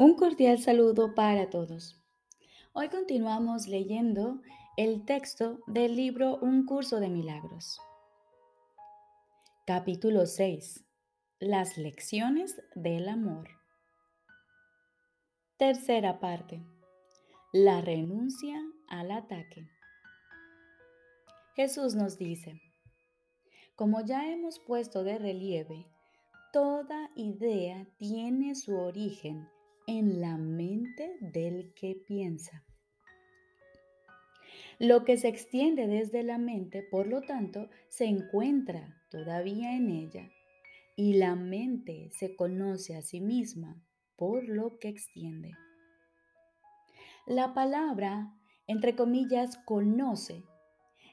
Un cordial saludo para todos. Hoy continuamos leyendo el texto del libro Un curso de milagros. Capítulo 6. Las lecciones del amor. Tercera parte. La renuncia al ataque. Jesús nos dice, como ya hemos puesto de relieve, toda idea tiene su origen en la mente del que piensa. Lo que se extiende desde la mente, por lo tanto, se encuentra todavía en ella y la mente se conoce a sí misma por lo que extiende. La palabra, entre comillas, conoce,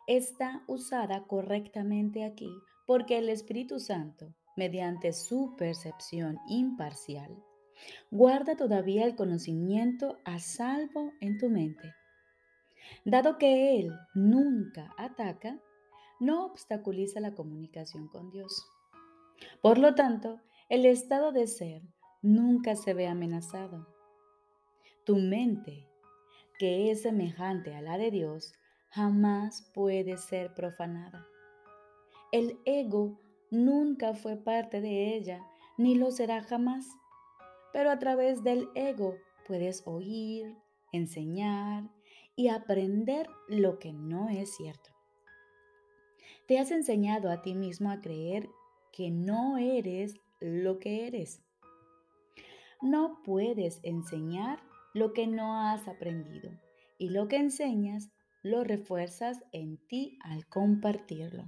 está usada correctamente aquí porque el Espíritu Santo, mediante su percepción imparcial, Guarda todavía el conocimiento a salvo en tu mente. Dado que Él nunca ataca, no obstaculiza la comunicación con Dios. Por lo tanto, el estado de ser nunca se ve amenazado. Tu mente, que es semejante a la de Dios, jamás puede ser profanada. El ego nunca fue parte de ella, ni lo será jamás pero a través del ego puedes oír, enseñar y aprender lo que no es cierto. Te has enseñado a ti mismo a creer que no eres lo que eres. No puedes enseñar lo que no has aprendido y lo que enseñas lo refuerzas en ti al compartirlo.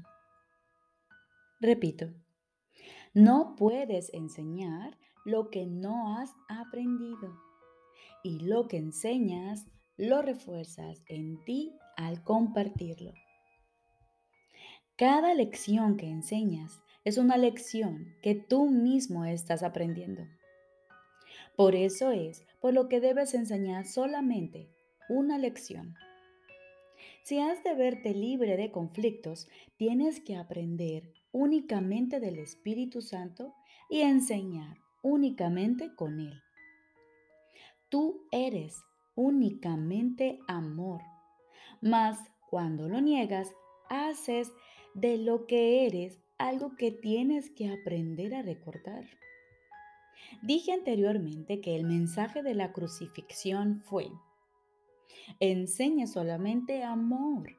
Repito, no puedes enseñar lo que no has aprendido. Y lo que enseñas, lo refuerzas en ti al compartirlo. Cada lección que enseñas es una lección que tú mismo estás aprendiendo. Por eso es por lo que debes enseñar solamente una lección. Si has de verte libre de conflictos, tienes que aprender únicamente del Espíritu Santo y enseñar únicamente con Él. Tú eres únicamente amor, mas cuando lo niegas, haces de lo que eres algo que tienes que aprender a recordar. Dije anteriormente que el mensaje de la crucifixión fue, enseña solamente amor,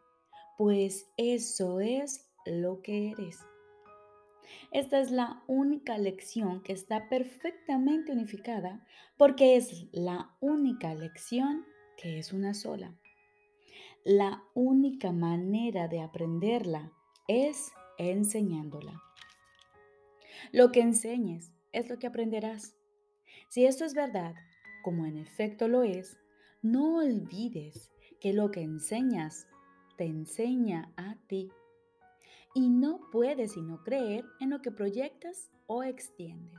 pues eso es lo que eres. Esta es la única lección que está perfectamente unificada porque es la única lección que es una sola. La única manera de aprenderla es enseñándola. Lo que enseñes es lo que aprenderás. Si esto es verdad, como en efecto lo es, no olvides que lo que enseñas te enseña a ti y no puedes sino creer en lo que proyectas o extiendes.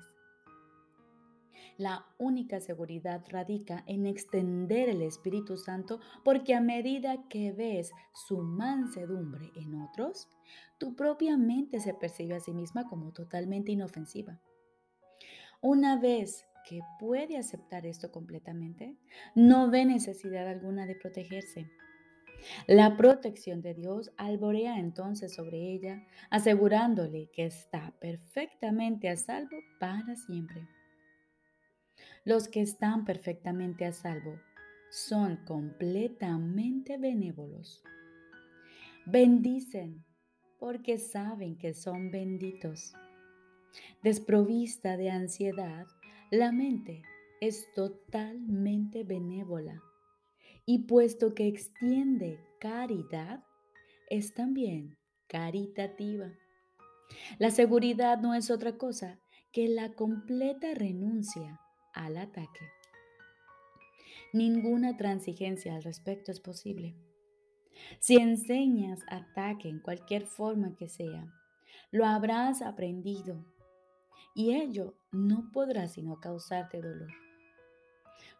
La única seguridad radica en extender el Espíritu Santo porque a medida que ves su mansedumbre en otros, tu propia mente se percibe a sí misma como totalmente inofensiva. Una vez que puede aceptar esto completamente, no ve necesidad alguna de protegerse la protección de Dios alborea entonces sobre ella, asegurándole que está perfectamente a salvo para siempre. Los que están perfectamente a salvo son completamente benévolos. Bendicen porque saben que son benditos. Desprovista de ansiedad, la mente es totalmente benévola y puesto que extiende caridad, es también caritativa. La seguridad no es otra cosa que la completa renuncia al ataque. Ninguna transigencia al respecto es posible. Si enseñas ataque en cualquier forma que sea, lo habrás aprendido y ello no podrá sino causarte dolor.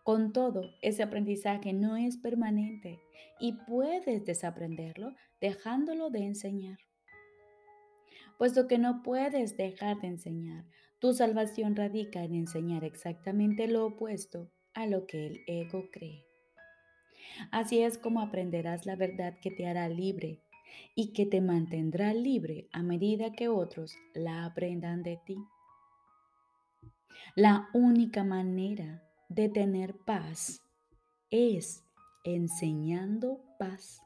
Con todo, ese aprendizaje no es permanente y puedes desaprenderlo dejándolo de enseñar. Puesto que no puedes dejar de enseñar, tu salvación radica en enseñar exactamente lo opuesto a lo que el ego cree. Así es como aprenderás la verdad que te hará libre y que te mantendrá libre a medida que otros la aprendan de ti. La única manera de tener paz es enseñando paz.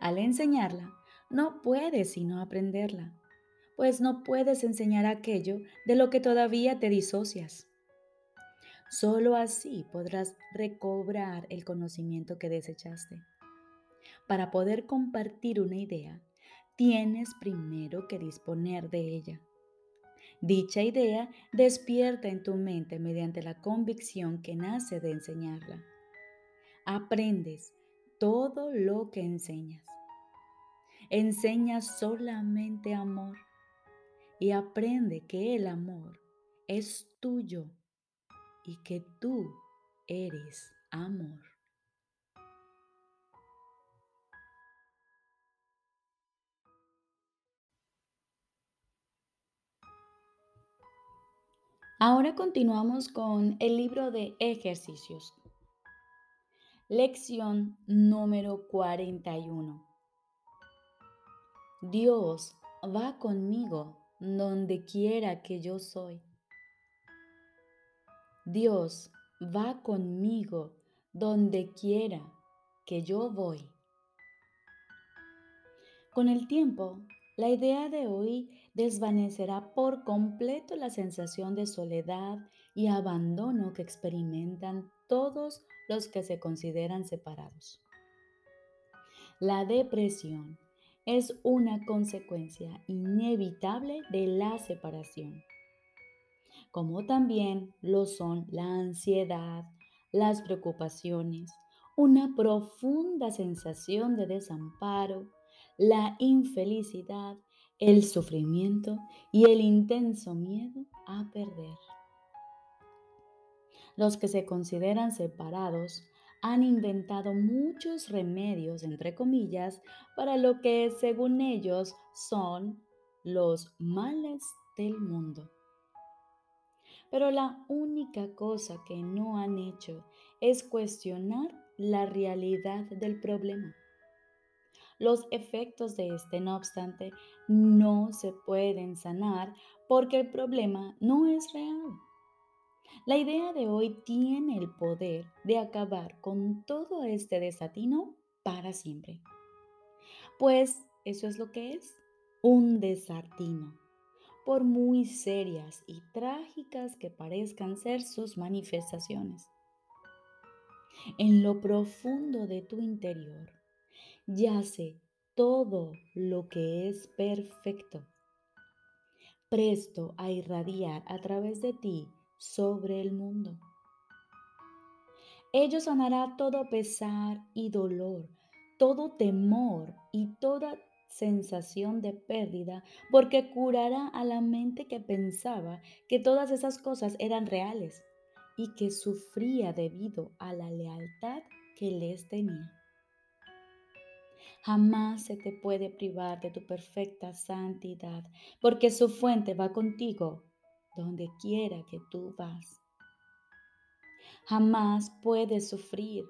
Al enseñarla, no puedes sino aprenderla, pues no puedes enseñar aquello de lo que todavía te disocias. Solo así podrás recobrar el conocimiento que desechaste. Para poder compartir una idea, tienes primero que disponer de ella. Dicha idea despierta en tu mente mediante la convicción que nace de enseñarla. Aprendes todo lo que enseñas. Enseñas solamente amor y aprende que el amor es tuyo y que tú eres amor. Ahora continuamos con el libro de ejercicios. Lección número 41. Dios va conmigo donde quiera que yo soy. Dios va conmigo donde quiera que yo voy. Con el tiempo, la idea de hoy desvanecerá por completo la sensación de soledad y abandono que experimentan todos los que se consideran separados. La depresión es una consecuencia inevitable de la separación como también lo son la ansiedad, las preocupaciones, una profunda sensación de desamparo, la infelicidad, el sufrimiento y el intenso miedo a perder. Los que se consideran separados han inventado muchos remedios, entre comillas, para lo que según ellos son los males del mundo. Pero la única cosa que no han hecho es cuestionar la realidad del problema. Los efectos de este, no obstante, no se pueden sanar porque el problema no es real. La idea de hoy tiene el poder de acabar con todo este desatino para siempre. Pues eso es lo que es, un desatino por muy serias y trágicas que parezcan ser sus manifestaciones. En lo profundo de tu interior yace todo lo que es perfecto, presto a irradiar a través de ti sobre el mundo. Ello sanará todo pesar y dolor, todo temor y toda sensación de pérdida porque curará a la mente que pensaba que todas esas cosas eran reales y que sufría debido a la lealtad que les tenía. Jamás se te puede privar de tu perfecta santidad, porque su fuente va contigo donde quiera que tú vas. Jamás puedes sufrir,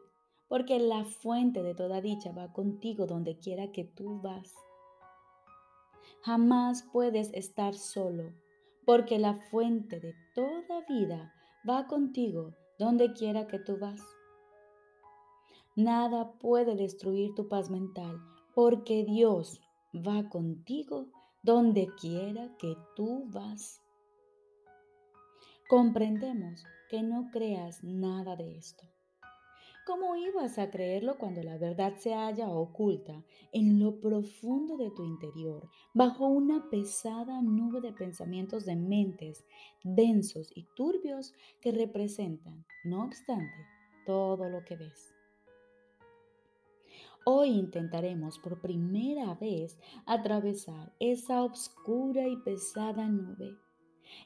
porque la fuente de toda dicha va contigo donde quiera que tú vas. Jamás puedes estar solo, porque la fuente de toda vida va contigo donde quiera que tú vas. Nada puede destruir tu paz mental, porque Dios va contigo donde quiera que tú vas. Comprendemos que no creas nada de esto. ¿Cómo ibas a creerlo cuando la verdad se halla oculta en lo profundo de tu interior, bajo una pesada nube de pensamientos de mentes densos y turbios que representan, no obstante, todo lo que ves? Hoy intentaremos por primera vez atravesar esa oscura y pesada nube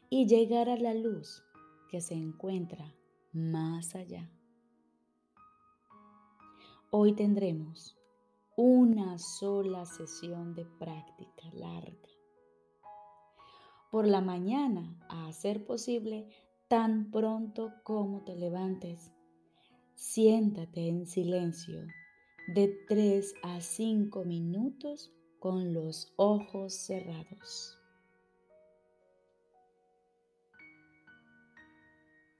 y llegar a la luz que se encuentra más allá. Hoy tendremos una sola sesión de práctica larga. Por la mañana, a ser posible, tan pronto como te levantes. Siéntate en silencio de 3 a 5 minutos con los ojos cerrados.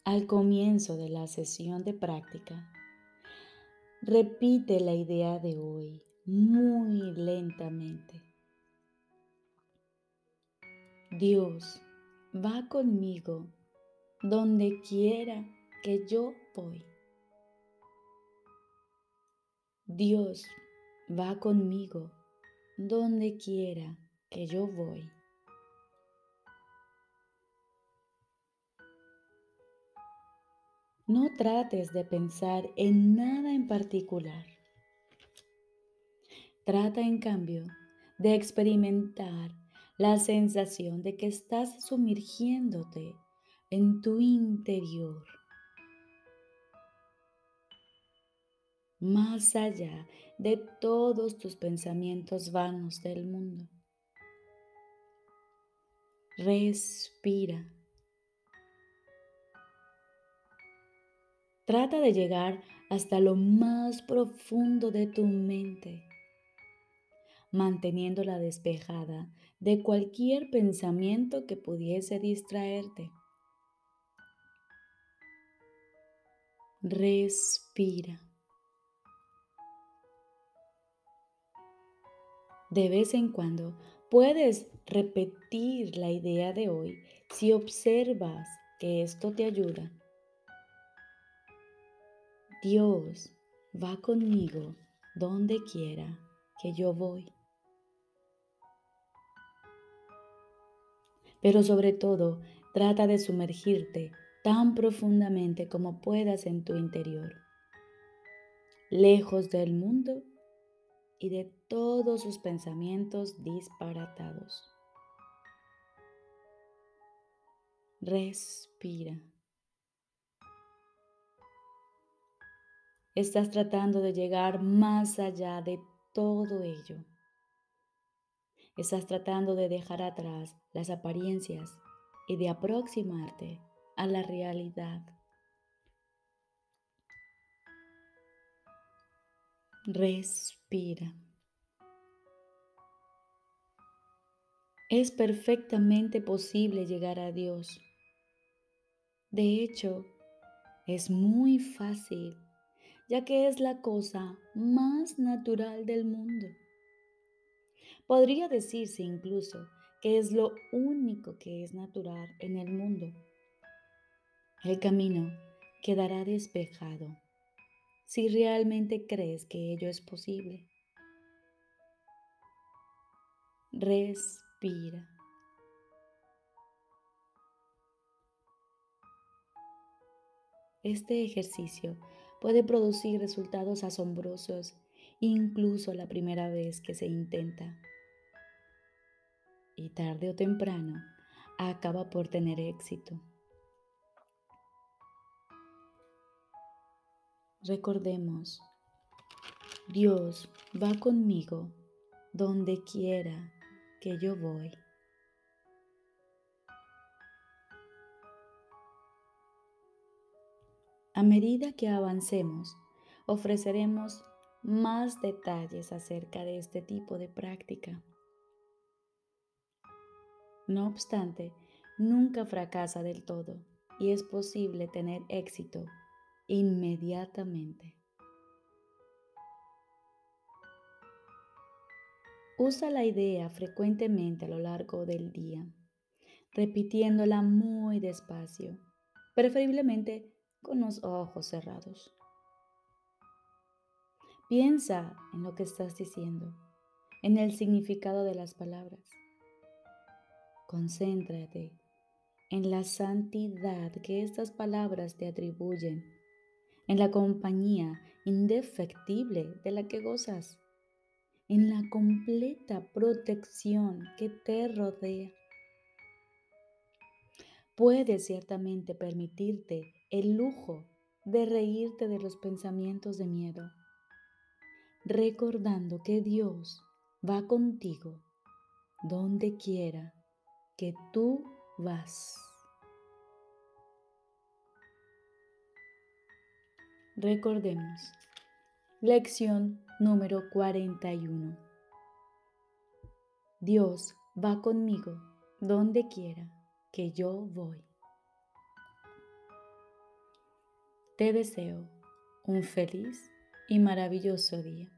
Al comienzo de la sesión de práctica, repite la idea de hoy muy lentamente. Dios va conmigo donde quiera que yo voy. Dios va conmigo donde quiera que yo voy. No trates de pensar en nada en particular. Trata en cambio de experimentar la sensación de que estás sumergiéndote en tu interior, más allá de todos tus pensamientos vanos del mundo. Respira. Trata de llegar hasta lo más profundo de tu mente, manteniéndola despejada de cualquier pensamiento que pudiese distraerte. Respira. De vez en cuando puedes repetir la idea de hoy si observas que esto te ayuda Dios va conmigo donde quiera que yo voy. Pero sobre todo, trata de sumergirte tan profundamente como puedas en tu interior, lejos del mundo y de todos sus pensamientos disparatados. Respira. Estás tratando de llegar más allá de todo ello. Estás tratando de dejar atrás las apariencias y de aproximarte a la realidad. Respira. Es perfectamente posible llegar a Dios. De hecho, es muy fácil ya que es la cosa más natural del mundo. Podría decirse incluso que es lo único que es natural en el mundo. El camino quedará despejado si realmente crees que ello es posible. Respira. Este ejercicio puede producir resultados asombrosos incluso la primera vez que se intenta. Y tarde o temprano acaba por tener éxito. Recordemos, Dios va conmigo donde quiera que yo voy. A medida que avancemos, ofreceremos más detalles acerca de este tipo de práctica. No obstante, nunca fracasa del todo y es posible tener éxito inmediatamente. Usa la idea frecuentemente a lo largo del día, repitiéndola muy despacio, preferiblemente con los ojos cerrados. Piensa en lo que estás diciendo, en el significado de las palabras. Concéntrate en la santidad que estas palabras te atribuyen, en la compañía indefectible de la que gozas, en la completa protección que te rodea. Puedes ciertamente permitirte el lujo de reírte de los pensamientos de miedo, recordando que Dios va contigo donde quiera que tú vas. Recordemos. Lección número 41. Dios va conmigo donde quiera que yo voy. Te deseo un feliz y maravilloso día.